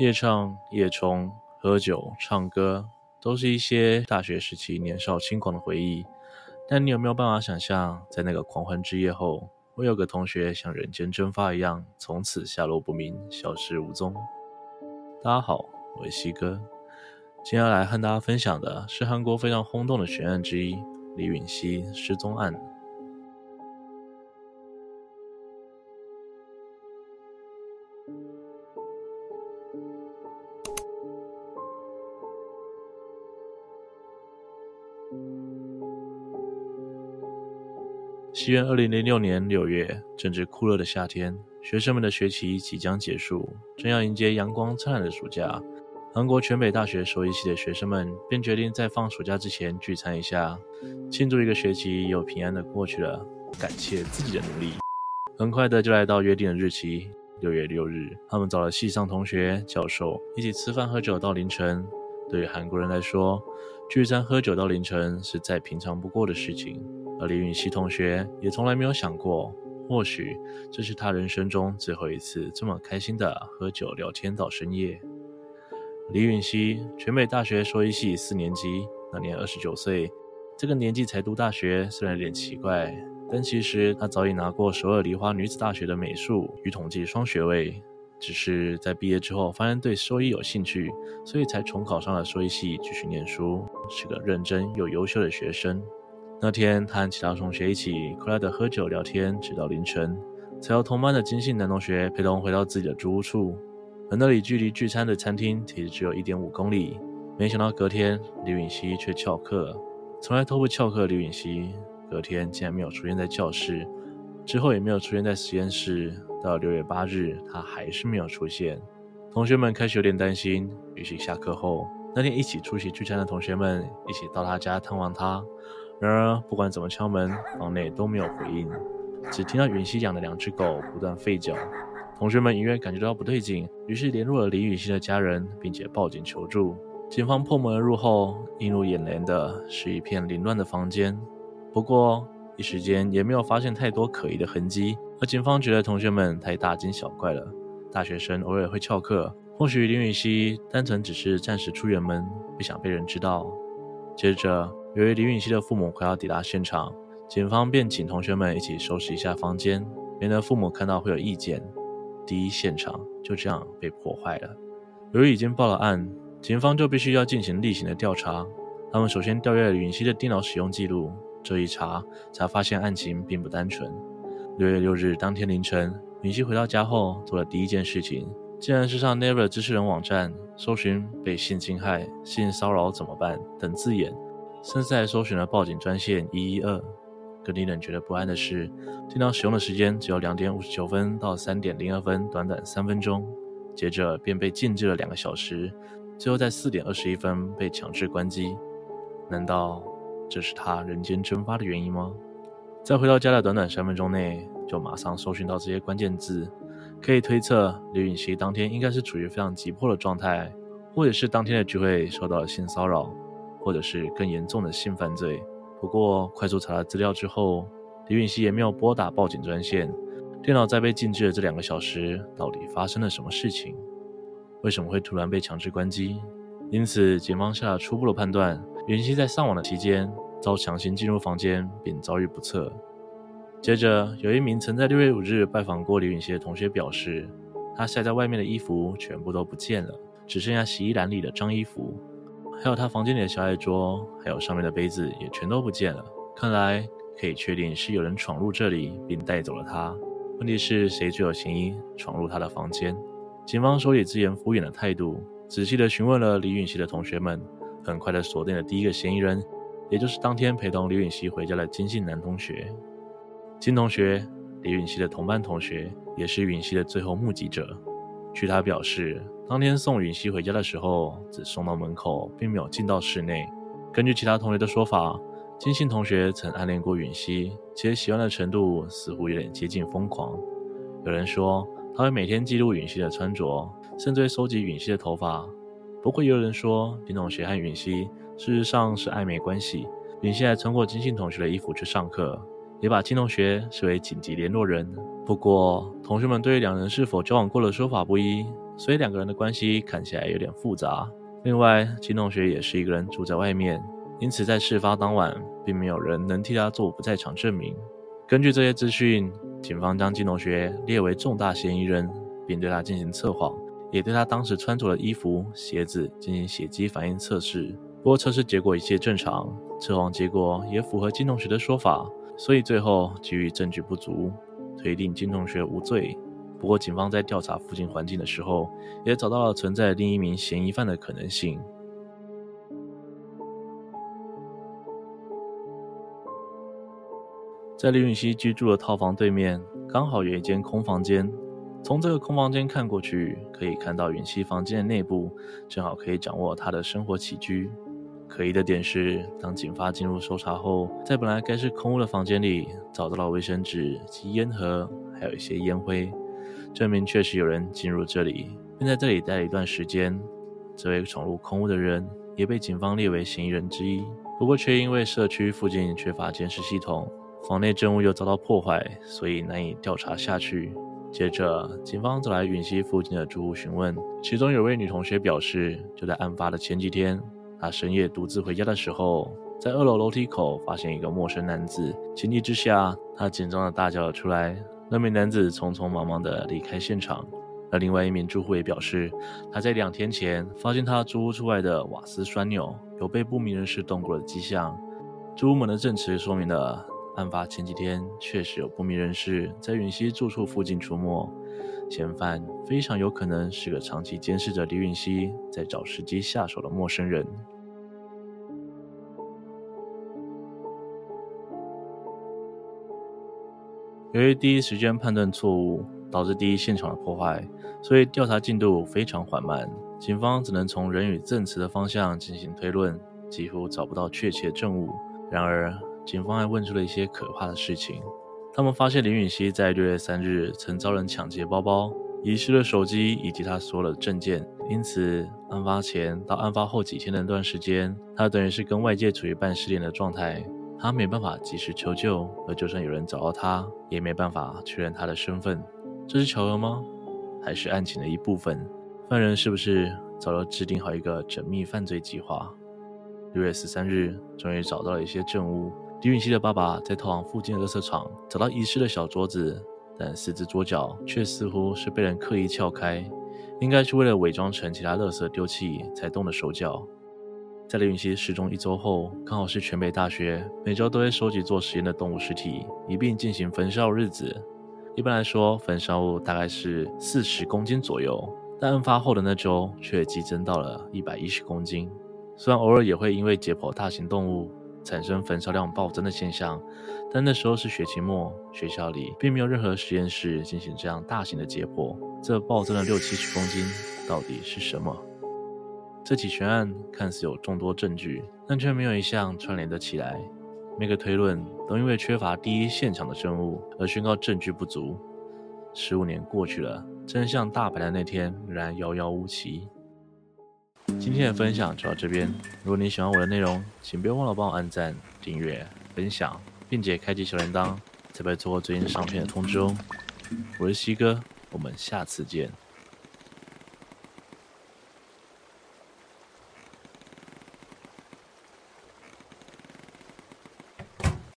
夜唱、夜冲、喝酒、唱歌，都是一些大学时期年少轻狂的回忆。但你有没有办法想象，在那个狂欢之夜后，会有个同学像人间蒸发一样，从此下落不明，消失无踪？大家好，我是西哥，今天来和大家分享的是韩国非常轰动的悬案之一——李允熙失踪案。西元二零零六年六月，正值酷热的夏天，学生们的学期即将结束，正要迎接阳光灿烂的暑假。韩国全北大学兽医系的学生们便决定在放暑假之前聚餐一下，庆祝一个学期又平安的过去了，感谢自己的努力。很快的就来到约定的日期，六月六日，他们找了系上同学、教授一起吃饭喝酒到凌晨。对于韩国人来说，聚餐喝酒到凌晨是再平常不过的事情。而李允熙同学也从来没有想过，或许这是他人生中最后一次这么开心的喝酒聊天到深夜。李允熙，全美大学兽医系四年级，那年二十九岁。这个年纪才读大学，虽然有点奇怪，但其实他早已拿过首尔梨花女子大学的美术与统计双学位。只是在毕业之后，发现对兽医有兴趣，所以才重考上了兽医系继续念书，是个认真又优秀的学生。那天，他和其他同学一起快乐的喝酒聊天，直到凌晨，才由同班的金姓男同学陪同回到自己的住屋处。而那里距离聚餐的餐厅其实只有一点五公里。没想到隔天，李允熙却翘课。从来都不翘课的李允熙，隔天竟然没有出现在教室，之后也没有出现在实验室。到六月八日，他还是没有出现。同学们开始有点担心，于是下课后，那天一起出席聚餐的同学们一起到他家探望他。然而，不管怎么敲门，房内都没有回应，只听到允熙养的两只狗不断吠叫。同学们隐约感觉到不对劲，于是联络了李允熙的家人，并且报警求助。警方破门而入后，映入眼帘的是一片凌乱的房间。不过，一时间也没有发现太多可疑的痕迹。而警方觉得同学们太大惊小怪了。大学生偶尔会翘课，或许李允熙单纯只是暂时出远门，不想被人知道。接着。由于李允熙的父母快要抵达现场，警方便请同学们一起收拾一下房间，免得父母看到会有意见。第一现场就这样被破坏了。由于已经报了案，警方就必须要进行例行的调查。他们首先调阅了允熙的电脑使用记录，这一查才发现案情并不单纯。六月六日当天凌晨，允熙回到家后做的第一件事情，竟然是上 Naver 知识人网站搜寻“被性侵害、性骚扰怎么办”等字眼。甚至还搜寻了报警专线一一二。更令人觉得不安的是，电脑使用的时间只有两点五十九分到三点零二分，短短三分钟，接着便被禁制了两个小时，最后在四点二十一分被强制关机。难道这是他人间蒸发的原因吗？在回到家的短短三分钟内，就马上搜寻到这些关键字，可以推测李允熙当天应该是处于非常急迫的状态，或者是当天的聚会受到了性骚扰。或者是更严重的性犯罪。不过，快速查了资料之后，李允熙也没有拨打报警专线。电脑在被禁制的这两个小时，到底发生了什么事情？为什么会突然被强制关机？因此，警方下了初步的判断：李允熙在上网的期间遭强行进入房间，并遭遇不测。接着，有一名曾在六月五日拜访过李允熙的同学表示，他晒在外面的衣服全部都不见了，只剩下洗衣篮里的脏衣服。还有他房间里的小矮桌，还有上面的杯子也全都不见了。看来可以确定是有人闯入这里并带走了他。问题是谁最有嫌疑闯入他的房间？警方手里直言敷衍的态度，仔细的询问了李允熙的同学们，很快的锁定了第一个嫌疑人，也就是当天陪同李允熙回家的金姓男同学。金同学，李允熙的同班同学，也是允熙的最后目击者。据他表示，当天送允熙回家的时候，只送到门口，并没有进到室内。根据其他同学的说法，金信同学曾暗恋过允熙，且喜欢的程度似乎有点接近疯狂。有人说他会每天记录允熙的穿着，甚至会收集允熙的头发。不过也有人说，金同学和允熙事实上是暧昧关系。允熙还穿过金信同学的衣服去上课。也把金同学视为紧急联络人。不过，同学们对于两人是否交往过的说法不一，所以两个人的关系看起来有点复杂。另外，金同学也是一个人住在外面，因此在事发当晚，并没有人能替他做不在场证明。根据这些资讯，警方将金同学列为重大嫌疑人，并对他进行测谎，也对他当时穿着的衣服、鞋子进行血迹反应测试。不过测试结果一切正常，测谎结果也符合金同学的说法，所以最后基于证据不足，推定金同学无罪。不过，警方在调查附近环境的时候，也找到了存在另一名嫌疑犯的可能性。在李允熙居住的套房对面，刚好有一间空房间。从这个空房间看过去，可以看到允熙房间的内部，正好可以掌握他的生活起居。可疑的点是，当警方进入搜查后，在本来该是空屋的房间里，找到了卫生纸及烟盒，还有一些烟灰。证明确实有人进入这里，并在这里待了一段时间。这位闯入空屋的人也被警方列为嫌疑人之一，不过却因为社区附近缺乏监视系统，房内证物又遭到破坏，所以难以调查下去。接着，警方找来允熙附近的住户询问，其中有位女同学表示，就在案发的前几天，他深夜独自回家的时候，在二楼楼梯口发现一个陌生男子，情急之下，他紧张的大叫了出来。那名男子匆匆忙忙的离开现场，而另外一名住户也表示，他在两天前发现他租屋出外的瓦斯栓钮有被不明人士动过的迹象。住户们的证词说明了，案发前几天确实有不明人士在允熙住处附近出没，嫌犯非常有可能是个长期监视着李允熙，在找时机下手的陌生人。由于第一时间判断错误，导致第一现场的破坏，所以调查进度非常缓慢。警方只能从人与证词的方向进行推论，几乎找不到确切证物。然而，警方还问出了一些可怕的事情。他们发现林允熙在六月三日曾遭人抢劫包包，遗失了手机以及他所有的证件。因此，案发前到案发后几天的那段时间，他等于是跟外界处于半失联的状态。他没办法及时求救，而就算有人找到他，也没办法确认他的身份。这是巧合吗？还是案情的一部分？犯人是不是早就制定好一个缜密犯罪计划？六月十三日，终于找到了一些证物。李允熙的爸爸在通往附近的垃圾场找到遗失的小桌子，但四只桌角却似乎是被人刻意撬开，应该是为了伪装成其他垃圾丢弃才动的手脚。在李允熙失踪一周后，刚好是全北大学每周都会收集做实验的动物尸体，一并进行焚烧日子。一般来说，焚烧物大概是四十公斤左右，但案发后的那周却激增到了一百一十公斤。虽然偶尔也会因为解剖大型动物产生焚烧量暴增的现象，但那时候是学期末，学校里并没有任何实验室进行这样大型的解剖。这暴增了六七十公斤，到底是什么？这起悬案看似有众多证据，但却没有一项串联得起来。每个推论都因为缺乏第一现场的证物而宣告证据不足。十五年过去了，真相大白的那天仍然遥遥无期。今天的分享就到这边。如果你喜欢我的内容，请别忘了帮我按赞、订阅、分享，并且开启小铃铛，才不会错过最新上片的通知哦。我是西哥，我们下次见。